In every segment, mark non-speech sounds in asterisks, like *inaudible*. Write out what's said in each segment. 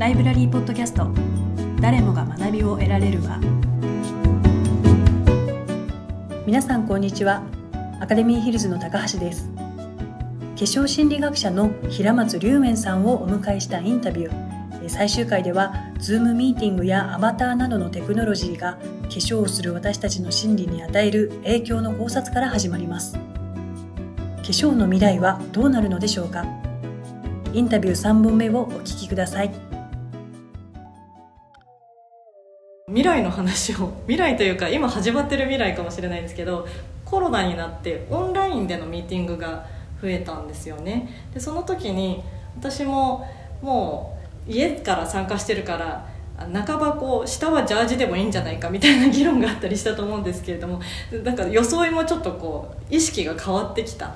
ライブラリーポッドキャスト。誰もが学びを得られる場。皆さんこんにちは。アカデミーヒルズの高橋です。化粧心理学者の平松龍面さんをお迎えしたインタビュー。最終回では Zoom ミーティングやアバターなどのテクノロジーが化粧をする私たちの心理に与える影響の考察から始まります。化粧の未来はどうなるのでしょうか。インタビュー3本目をお聞きください。未来の話を *laughs* 未来というか今始まってる未来かもしれないんですけどコロナになってオンラインでのミーティングが増えたんですよね。でその時に私ももう家から参加してるから半ばこう下はジャージでもいいんじゃないかみたいな議論があったりしたと思うんですけれどもなんか装いもちょっとこう意識が変わってきた。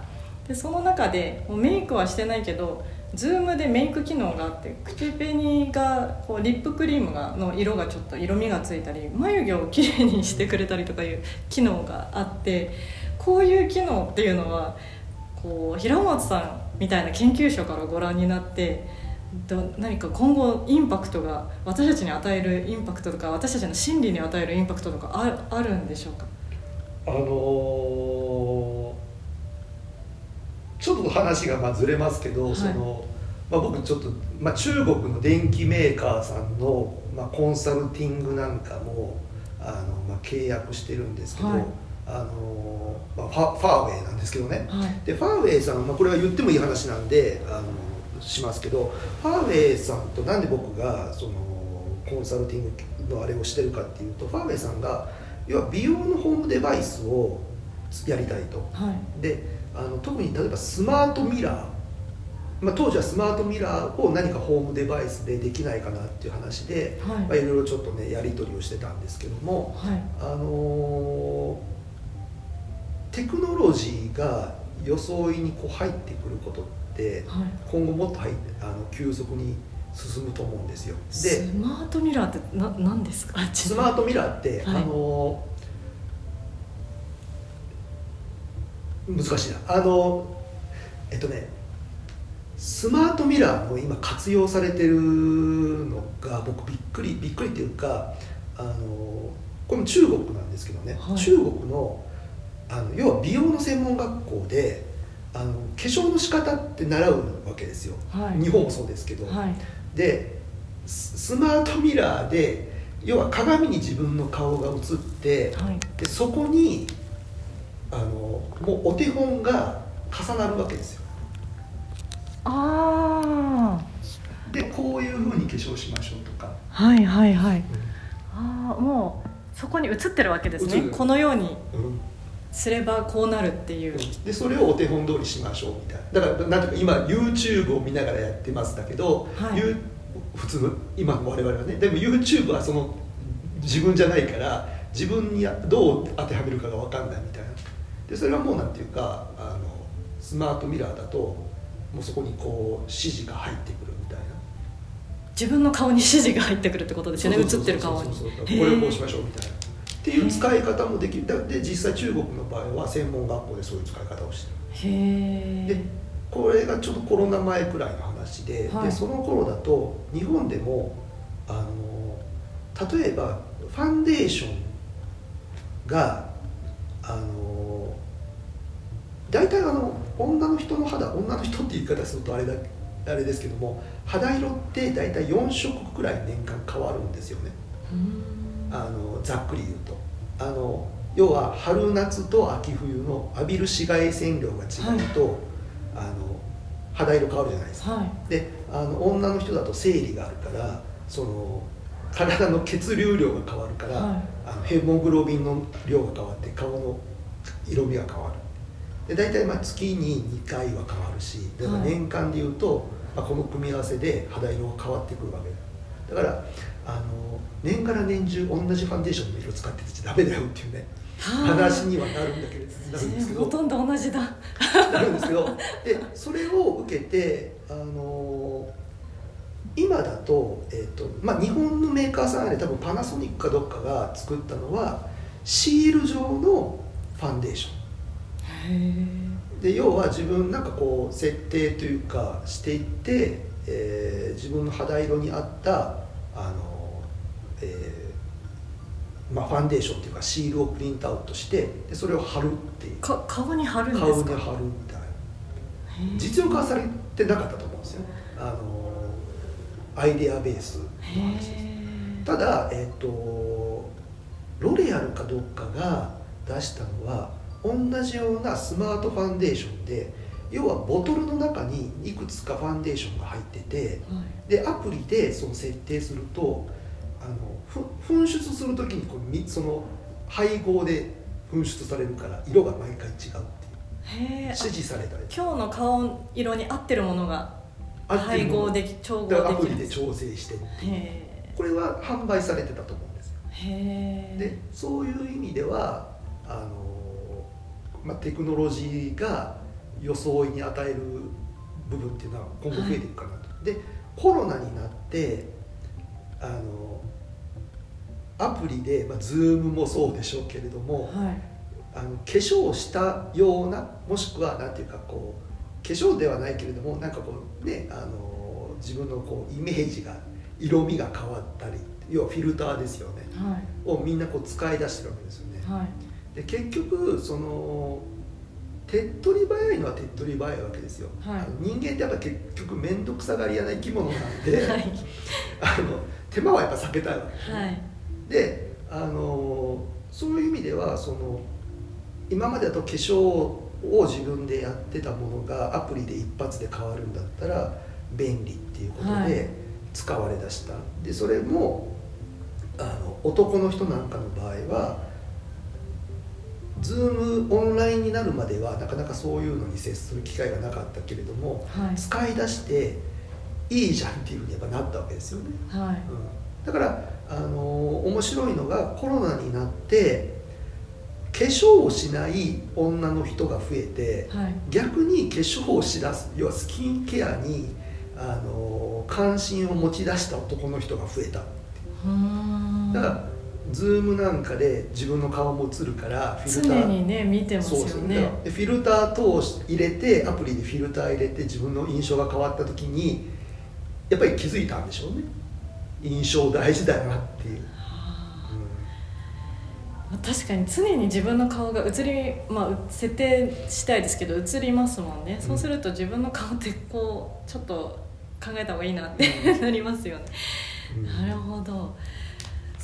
でその中でもうメイクはしてないけど Zoom でメイク機能があって口紅がこうリップクリームがの色がちょっと色味がついたり眉毛をきれいにしてくれたりとかいう機能があってこういう機能っていうのはこう平松さんみたいな研究者からご覧になって何か今後インパクトが私たちに与えるインパクトとか私たちの心理に与えるインパクトとかああるんでしょうか？あのー、話がまあずれますけど、はい、そのまあ、僕ちょっと、まあ、中国の電機メーカーさんの、まあ、コンサルティングなんかもあの、まあ、契約してるんですけど、はい、あのまあ、ファファーウェイなんですけどね、はい、でファーウェイさん、まあ、これは言ってもいい話なんであのしますけどファーウェイさんとなんで僕がそのコンサルティングのあれをしてるかっていうとファーウェイさんが要は美容のホームデバイスをやりたいと、はい、であの特に例えばスマートミラーまあ、当時はスマートミラーを何かホームデバイスでできないかなっていう話で、はい。まあ、いろいろちょっとねやり取りをしてたんですけども、はい、あのー、テクノロジーが装いにこう入ってくることって、はい、今後もっと入あの急速に進むと思うんですよ。でスマートミラーってな何ですか？スマートミラーって、はい、あの難しいな。あのえっとねスマートミラーも今活用されてるのが僕びっくりびっくりっていうかあのこれも中国なんですけどね、はい、中国のあの要は美容の専門学校であの化粧の仕方って習うわけですよ、はい、日本もそうですけど、はい、でスマートミラーで要は鏡に自分の顔が映って、でそこにあのもうお手本が重なるわけですよ。ああでこういうふうに化粧しましょうとか。はいはいはい、うん、ああもうそこに映ってるわけですね。このようにすればこうなるっていう、でそれをお手本通りしましょうみたいな。だからなんていうか今 YouTube を見ながらやってますだけど、はい、普通？の今の我々はね。でも YouTube はその自分じゃないから自分にどう当てはめるかが分かんないみたいなでそれはもうなんていうかあのスマートミラーだともうそこにこう指示が入ってくるみたいな。自分の顔に指示が入ってくるってことですよね映ってる顔に。これをこうしましょうみたいな。っていう使い方もできる。で実際中国の場合は専門学校でそういう使い方をしてる。でこれがちょっとコロナ前くらいの話ではい、でその頃だと日本でもあの例えばファンデーションがあの大体あの女の人の肌女の人って言い方するとあれだあれですけども肌色って大体4色くらい年間変わるんですよね。あのざっくり言うと。あの要は春夏と秋冬の浴びる紫外線量が違うと、はい、あの肌色変わるじゃないですか、はい、であの女の人だと生理があるからその体の血流量が変わるから、はい、あのヘモグロビンの量が変わって顔の色味が変わるで大体まあ月に2回は変わるしだから年間でいうと、まあ、この組み合わせで肌色が変わってくるわけだ。からあの年から年中同じファンデーションの色使っててちゃダメだよっていうね話にはなるんだけどなるんですけど。ほとんど同じだ。なるんですけどでそれを受けてあの今だと,、えーとまあ、日本のメーカーさんで多分パナソニックかどっかが作ったのはシール状のファンデーションで要は自分なんかこう設定というかしていってえー、自分の肌色に合ったあの、えーまあ、ファンデーションっていうかシールをプリントアウトしてでそれを貼るっていう。か顔に貼るんですか？顔に貼るみたいな。実用化されてなかったと思うんですよ。あのアイデアベースの話です。ただえっ、ー、とロレアルかどうかが出したのは同じようなスマートファンデーションで要はボトルの中にいくつかファンデーションが入ってて、はい、でアプリでその設定するとあの噴出する時にこうその配合で噴出されるから色が毎回違うっていう。指示されたり今日の顔色に合ってるものが配合でき調合できるアプリで調整してこれは販売されてたと思うんですよ。でそういう意味ではあの、まあ、テクノロジーが装いに与える部分っていうのは今後増えていくかなと、はい、でコロナになってあのアプリで、まあ、Zoom もそうでしょうけれども、はい、あの化粧したようなもしくは何ていうかこう化粧ではないけれどもなんかこうねあの自分のこうイメージが色味が変わったり要はフィルターですよね、はい、をみんなこう使い出してるわけですよね。はい、で結局その手っ取り早いのは手っ取り早いわけですよ、はい、人間ってやっぱ結局面倒くさがり屋な生き物なんで、はい、*laughs* あの手間はやっぱ避けたいわけ、はい、であのそういう意味ではその今までだと化粧を自分でやってたものがアプリで一発で変わるんだったら便利っていうことで使われだした、でそれもあの男の人なんかの場合はズームオンラインになるまではなかなかそういうのに接する機会がなかったけれども、はい、使い出していいじゃんっていうふうにやっぱなったわけですよね、はい、うん、だからあの面白いのがコロナになって化粧をしない女の人が増えて、はい、逆に化粧をしだす要はスキンケアにあの関心を持ち出した男の人が増えただから Zoom なんかで自分の顔も映るからフィルター。常にね見てますよね。でフィルター通し入れてアプリでフィルター入れて自分の印象が変わった時にやっぱり気づいたんでしょうね。印象大事だよなっていう、うん、確かに常に自分の顔が映りまあ設定したいですけど映りますもんね、うん、そうすると自分の顔ってこうちょっと考えた方がいいなって *laughs* なりますよね、うん、なるほど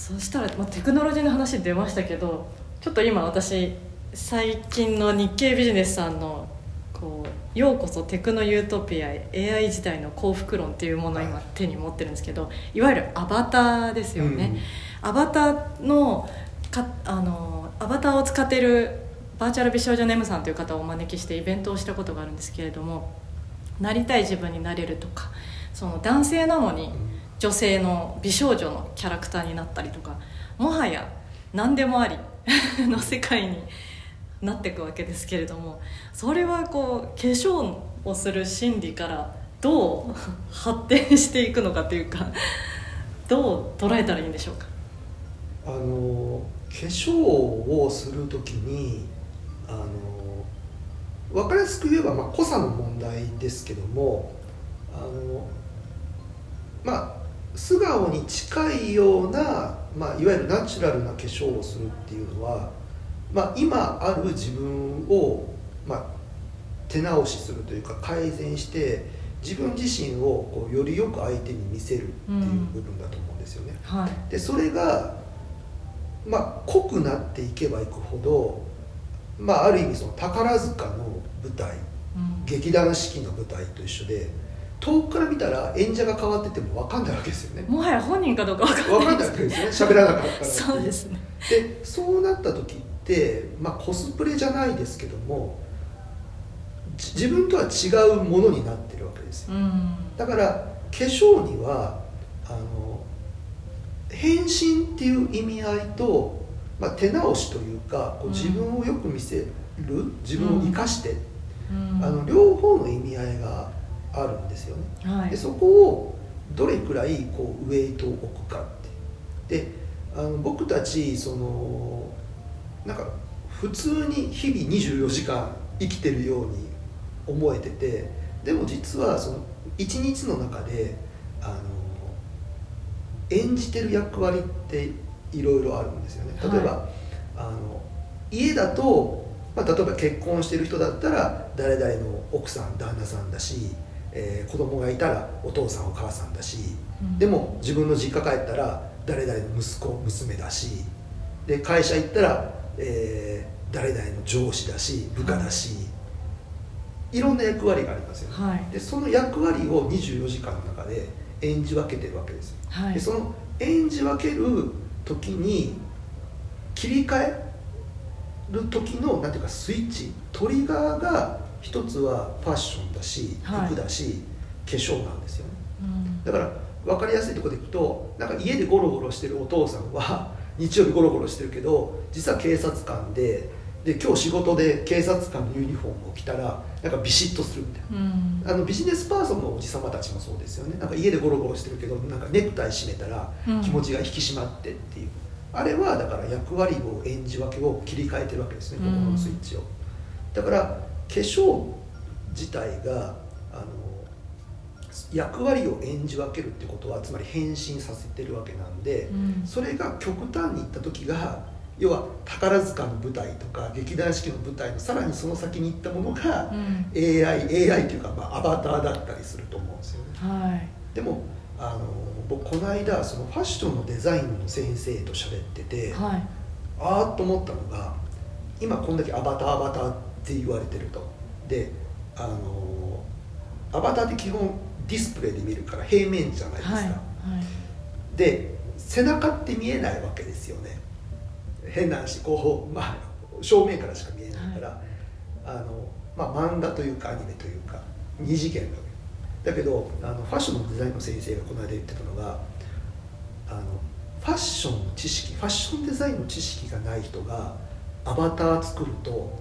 そしたら、まあ、テクノロジーの話出ましたけどちょっと今私最近の日経ビジネスさんのこう「ようこそテクノユートピア AI 時代の幸福論」っていうものを今手に持ってるんですけどいわゆるアバターですよね、うん、アバターのかあのアバターを使ってるバーチャル美少女ネムさんという方をお招きしてイベントをしたことがあるんですけれどもなりたい自分になれるとかその男性なのに女性の美少女のキャラクターになったりとかもはや何でもあり *laughs* の世界になっていくわけですけれどもそれはこう化粧をする心理からどう発展していくのかというかどう捉えたらいいんでしょうか？あの化粧をする時にあの分かりやすく言えば、まあ、濃さの問題ですけどもあのまあ素顔に近いような、まあ、いわゆるナチュラルな化粧をするっていうのは、まあ、今ある自分を、まあ、手直しするというか改善して自分自身をこうよりよく相手に見せるっていう部分だと思うんですよね。うんはい、でそれが、まあ、濃くなっていけばいくほど、まあ、ある意味その宝塚の舞台、うん、劇団四季の舞台と一緒で。遠くから見たら演者が変わってても分かんないわけですよね。もはや本人かどうか分かんない分かんないわけですね。喋らなかったらそうですね。でそうなった時ってまあコスプレじゃないですけども自分とは違うものになってるわけですよ、だから化粧にはあの変身っていう意味合いと、まあ、手直しというかこう自分をよく見せる自分を生かして、あの両方の意味合いがあるんですよね、はい、でそこをどれくらいこうウェイトを置くかって。であの僕たちそのなんか普通に日々24時間生きてるように思えててでも実はその一日の中であの演じてる役割っていろいろあるんですよね。例えば、はい、あの家だと、まあ、例えば結婚してる人だったら誰々の奥さん旦那さんだし、えー、子供がいたらお父さんお母さんだし、うん、でも自分の実家帰ったら誰々の息子娘だしで会社行ったら、えー、誰々の上司だし部下だし、はい、いろんな役割がありますよね、はい、でその役割を24時間の中で演じ分けてるわけですよ、はい、でその演じ分ける時に切り替える時のなんていうかスイッチトリガーが一つはファッションだし服だし、化粧なんですよ。ね、うん、だから分かりやすいところでいくとなんか家でゴロゴロしてるお父さんは *laughs* 日曜日ゴロゴロしてるけど実は警察官でで今日仕事で警察官のユニフォームを着たらなんかビシッとするみたいな、うん、あのビジネスパーソンのおじ様たちもそうですよね。なんか家でゴロゴロしてるけどなんかネクタイ締めたら気持ちが引き締まってっていう、うん、あれはだから役割を演じ分けを切り替えてるわけですね心のスイッチを、だから化粧自体があの役割を演じ分けるってことはつまり変身させてるわけなんで、うん、それが極端にいった時が要は宝塚の舞台とか劇団四季の舞台のさらにその先に行ったものが、うん、AI, AI というか、まあ、アバターだったりすると思うんですよね。はい、でもあの僕この間そのファッションのデザインの先生と喋ってて、はい、ああと思ったのが今こんだけアバターアバターって言われてると。であのアバターって基本ディスプレイで見るから平面じゃないですか、はいはい、で背中って見えないわけですよね。変な話こう、*laughs* まあ、正面からしか見えないから、はい、あのまあ、漫画というかアニメというか二次元だけどあのファッションのデザインの先生がこの間言ってたのがあのファッションの知識ファッションデザインの知識がない人がアバター作ると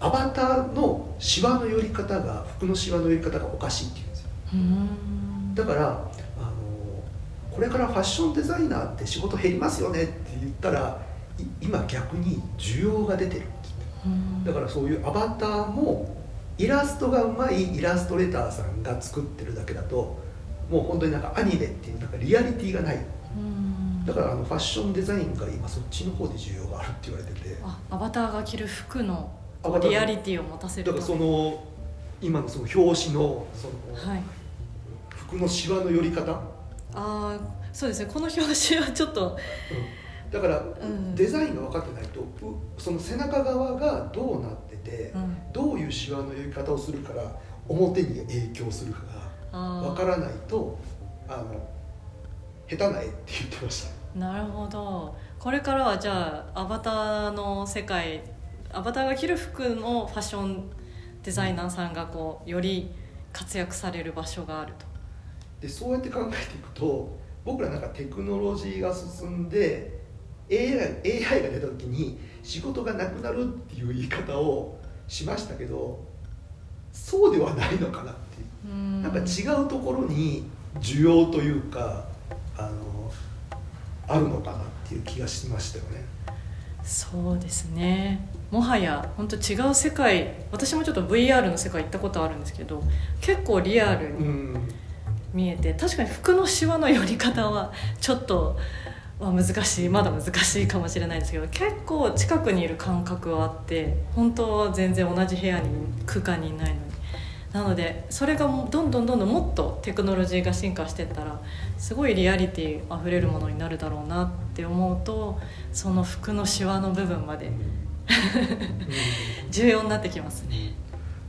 アバターのシワの寄り方が服のシワの寄り方がおかしいっていうんですよ。だからあのこれからファッションデザイナーって仕事減りますよねって言ったら今逆に需要が出てるだからそういうアバターもイラストがうまいイラストレーターさんが作ってるだけだともう本当になんかアニメっていうなんかリアリティがない。だからあのファッションデザインが今そっちの方で需要があるって言われてて。あアバターが着る服のリアリティを持たせるだからその今のその表紙のその、はい、服のシワの寄り方？ああそうですね。この表紙はちょっと、うん、だから、うん、デザインが分かってないとその背中側がどうなってて、うん、どういうシワの寄り方をするから表に影響するかが分からないとあの下手な絵って言ってました。なるほど。これからはじゃあアバターの世界アバターが着る服のファッションデザイナーさんがこうより活躍される場所があると。でそうやって考えていくと僕らなんかテクノロジーが進んで AI, AI が出た時に仕事がなくなるっていう言い方をしましたけどそうではないのかなっていう。なんか違うところに需要というかあのあるのかなっていう気がしましたよね。そうですねもはや本当違う世界私もちょっと VR の世界行ったことあるんですけど結構リアルに見えて、確かに服のシワの寄り方はちょっと、まあ、難しいまだ難しいかもしれないですけど結構近くにいる感覚はあって本当は全然同じ部屋に空間にいないのに。なのでそれがどんどんどんどんもっとテクノロジーが進化していったらすごいリアリティあふれるものになるだろうなって思うとその服のシワの部分まで *laughs* 重要になってきますね。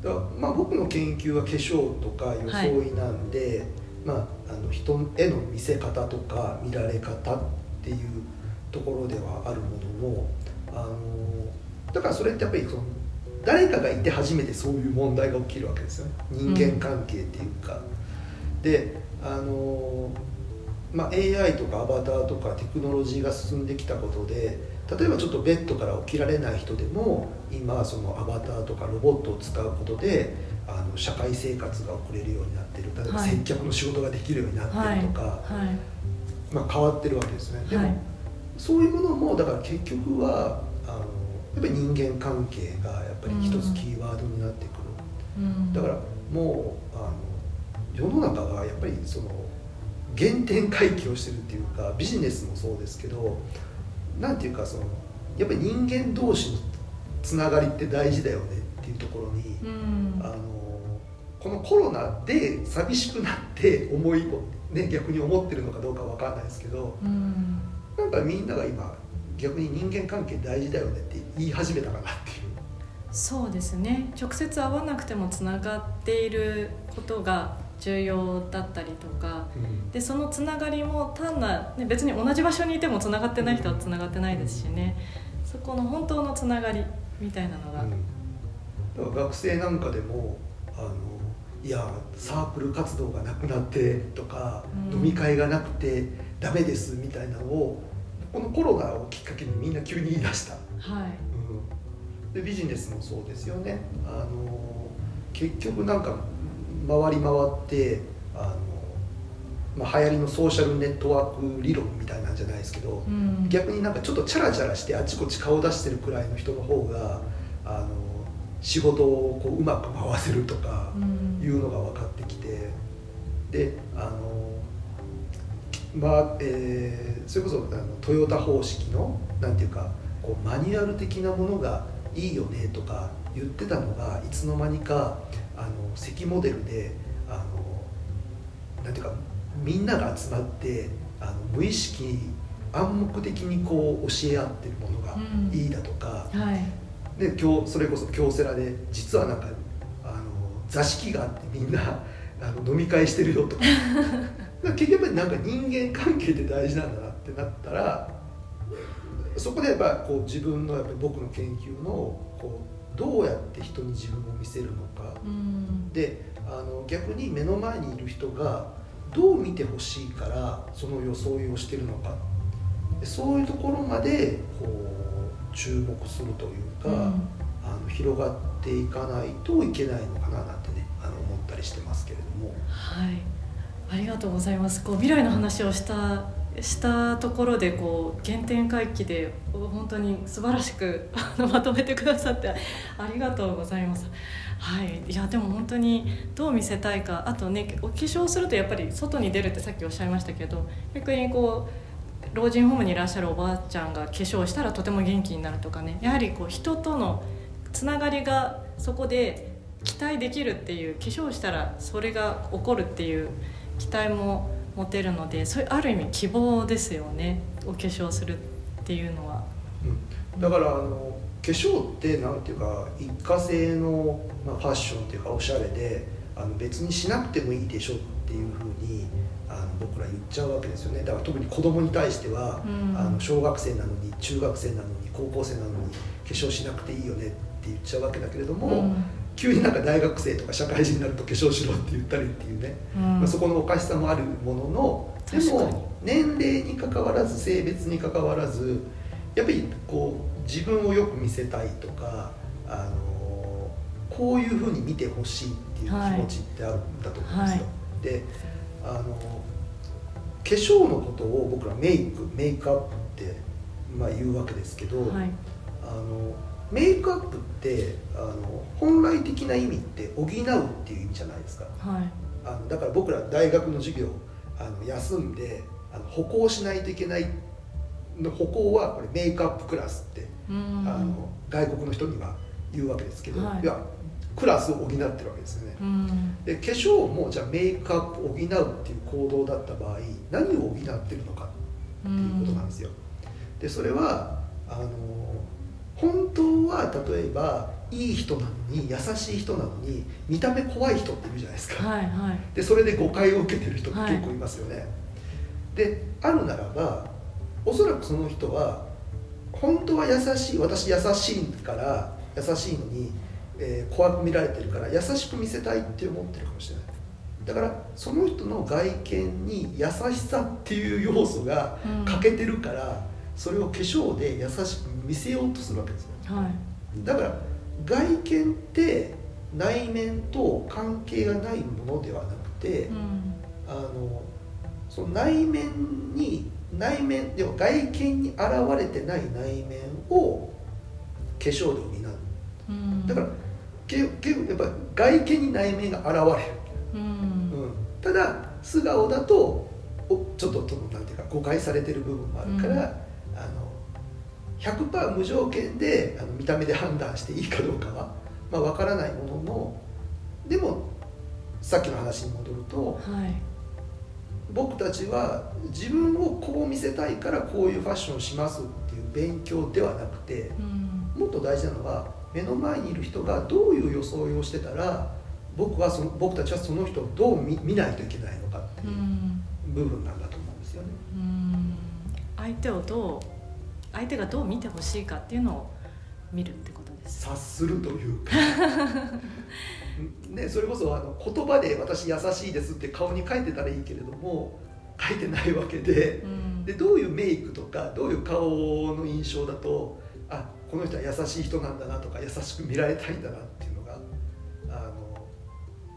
だまあ、僕の研究は化粧とか装いなんで、はい、まあ、あの人への見せ方とか見られ方っていうところではあるもののあのだからそれってやっぱりその誰かがいて初めてそういう問題が起きるわけですよね。人間関係っていうか、うん、であの、まあ、AI とかアバターとかテクノロジーが進んできたことで例えばちょっとベッドから起きられない人でも今そのアバターとかロボットを使うことであの社会生活が送れるようになってる。例えば接客の仕事ができるようになってるとか、はい。はい、まあ、変わってるわけですね。でも、そういうものもだから結局はあのやっぱり人間関係がやっぱり一つキーワードになってくる、うん、だからもうあの世の中がやっぱりその原点回帰をしてるっていうかビジネスもそうですけどなんていうかそのやっぱり人間同士のつながりって大事だよねっていうところに、うん、あのこのコロナで寂しくなって思いを、ね、逆に思ってるのかどうか分かんないですけど、うん、なんかみんなが今逆に人間関係大事だよねって言い始めたかなっていう。そうですね。直接会わなくてもつながっていることが重要だったりとか、うん、でそのつながりも単な、ね、別に同じ場所にいてもつながってない人はつながってないですしね、そこの本当のつながりみたいなのが、うん、学生なんかでもあのいやサークル活動がなくなってとか、うん、飲み会がなくてダメですみたいなのをこのコロナをきっかけにみんな急に言い出した、はい。うん、でビジネスもそうですよね。あの結局なんか回り回ってあの、まあ、流行りのソーシャルネットワーク理論みたいなんじゃないですけど、うん、逆になんかちょっとチャラチャラしてあちこち顔出してるくらいの人の方があの仕事をこううまく回せるとかいうのが分かってきて、であのまあえー、それこそあのトヨタ方式のなんていうかこうマニュアル的なものがいいよねとか言ってたのがいつの間にかあの席モデルであのなんていうかみんなが集まってあの無意識に暗黙的にこう教え合ってるものがいいだとか、うんはい、で今日それこそ京セラで実はなんかあの座敷があってみんなあの飲み会してるよとか。*laughs* 結局なんか人間関係って大事なんだなってなったらそこでやっぱこう自分のやっぱり僕の研究のこうどうやって人に自分を見せるのか、うん、であの逆に目の前にいる人がどう見てほしいからその装いをしてるのか。そういうところまでこう注目するというか、うん、あの広がっていかないといけないのかななんてねあの思ったりしてますけれども。はい。ありがとうございます。こう未来の話をしたしたところでこう原点回帰で本当に素晴らしく *laughs* まとめてくださってありがとうございます。はい、いやでも本当にどう見せたいかあとねお化粧するとやっぱり外に出るってさっきおっしゃいましたけど逆にこう老人ホームにいらっしゃるおばあちゃんが化粧したらとても元気になるとかねやはりこう人とのつながりがそこで期待できるっていう化粧したらそれが起こるっていう期待も持てるのでそれある意味希望ですよね。お化粧するっていうのは。うん、だからあの化粧ってなんていうか一過性の、まあ、ファッションっていうかおしゃれであの別にしなくてもいいでしょっていうふうにあの僕ら言っちゃうわけですよね。だから特に子供に対しては、うん、あの小学生なのに中学生なのに高校生なのに化粧しなくていいよねって言っちゃうわけだけれども、うん、急になんか大学生とか社会人になると化粧しろって言ったりっていうね、うん、まあ、そこのおかしさもあるもののでも年齢にかかわらず性別にかかわらずやっぱりこう自分をよく見せたいとかあのこういうふうに見てほしいっていう気持ちってあるんだと思うんですよ。はい、であの化粧のことを僕らメイクメイクアップってまあ言うわけですけど、はい、あのメイクアップってあの本来的な意味って補うっていう意味じゃないですか、はい、あのだから僕ら大学の授業あの休んであの歩行しないといけないの歩行はこれメイクアップクラスってあの外国の人には言うわけですけど、はい、いやクラスを補ってるわけですよね。で化粧もじゃあメイクアップを補うっていう行動だった場合何を補ってるのかっていうことなんですよ。でそれはあの本当は例えばいい人なのに優しい人なのに見た目怖い人っているじゃないですか、はいはい、でそれで誤解を受けてる人って結構いますよね、はい、であるならばおそらくその人は本当は優しい私優しいから優しいのに、えー、怖く見られてるから優しく見せたいって思ってるかもしれない。だからその人の外見に優しさっていう要素が欠けてるから、うん、それを化粧で優しく見せようとするわけですよ、はい、だから外見って内面と関係がないものではなくて、うん、あのその内面に内面でも外見に現れてない内面を化粧で補う、うん、だからけけやっぱ外見に内面が現れる、うん、うん、ただ素顔だとおちょっとなんていうか誤解されてる部分もあるから、100%無条件であの見た目で判断していいかどうかは、まあ、分からないもののでもさっきの話に戻ると、はい、僕たちは自分をこう見せたいからこういうファッションをしますっていう勉強ではなくて、うん、もっと大事なのは目の前にいる人がどういう装いをしてたら僕はその僕たちはその人をどう見見ないといけないのかっていう部分なんだと思うんですよね。うん、相手をどう相手がどう見てほしいかっていうのを見るってことです。察するというか。ね、それこそあの言葉で「私優しいです」って顔に書いてたらいいけれども書いてないわけで。うん、でどういうメイクとかどういう顔の印象だとあこの人は優しい人なんだなとか優しく見られたいんだなっていうのがあの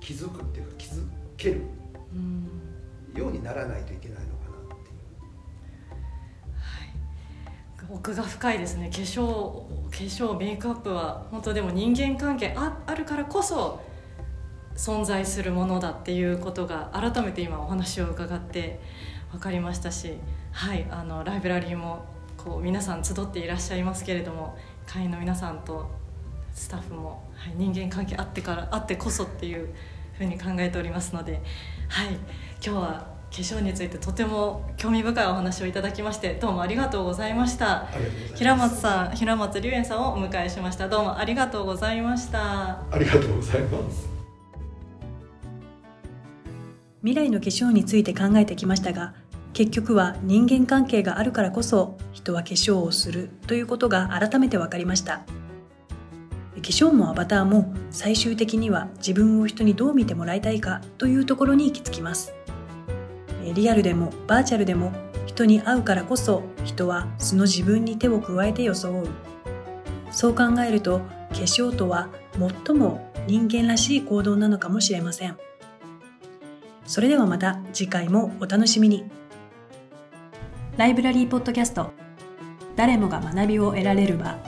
気づくっていうか気づけるようにならないといけない奥が深いですね。化粧化粧メイクアップは本当でも人間関係ああるからこそ存在するものだっていうことが改めて今お話を伺って分かりましたし、はい、あのライブラリーもこう皆さん集っていらっしゃいますけれども会員の皆さんとスタッフも、はい、人間関係あってからあってこそっていうふうに考えておりますので、はい、今日は化粧についてとても興味深いお話をいただきましてどうもありがとうございました。平松さん平松龍炎さんをお迎えしました。どうもありがとうございました。ありがとうございます。未来の化粧について考えてきましたが結局は人間関係があるからこそ人は化粧をするということが改めて分かりました。化粧もアバターも最終的には自分を人にどう見てもらいたいかというところに行き着きますリアルでもバーチャルでも人に会うからこそ人は素の自分に手を加えて装うそう考えると化粧とは最も人間らしい行動なのかもしれません。それではまた次回もお楽しみに。ライブラリーポッドキャスト誰もが学びを得られる場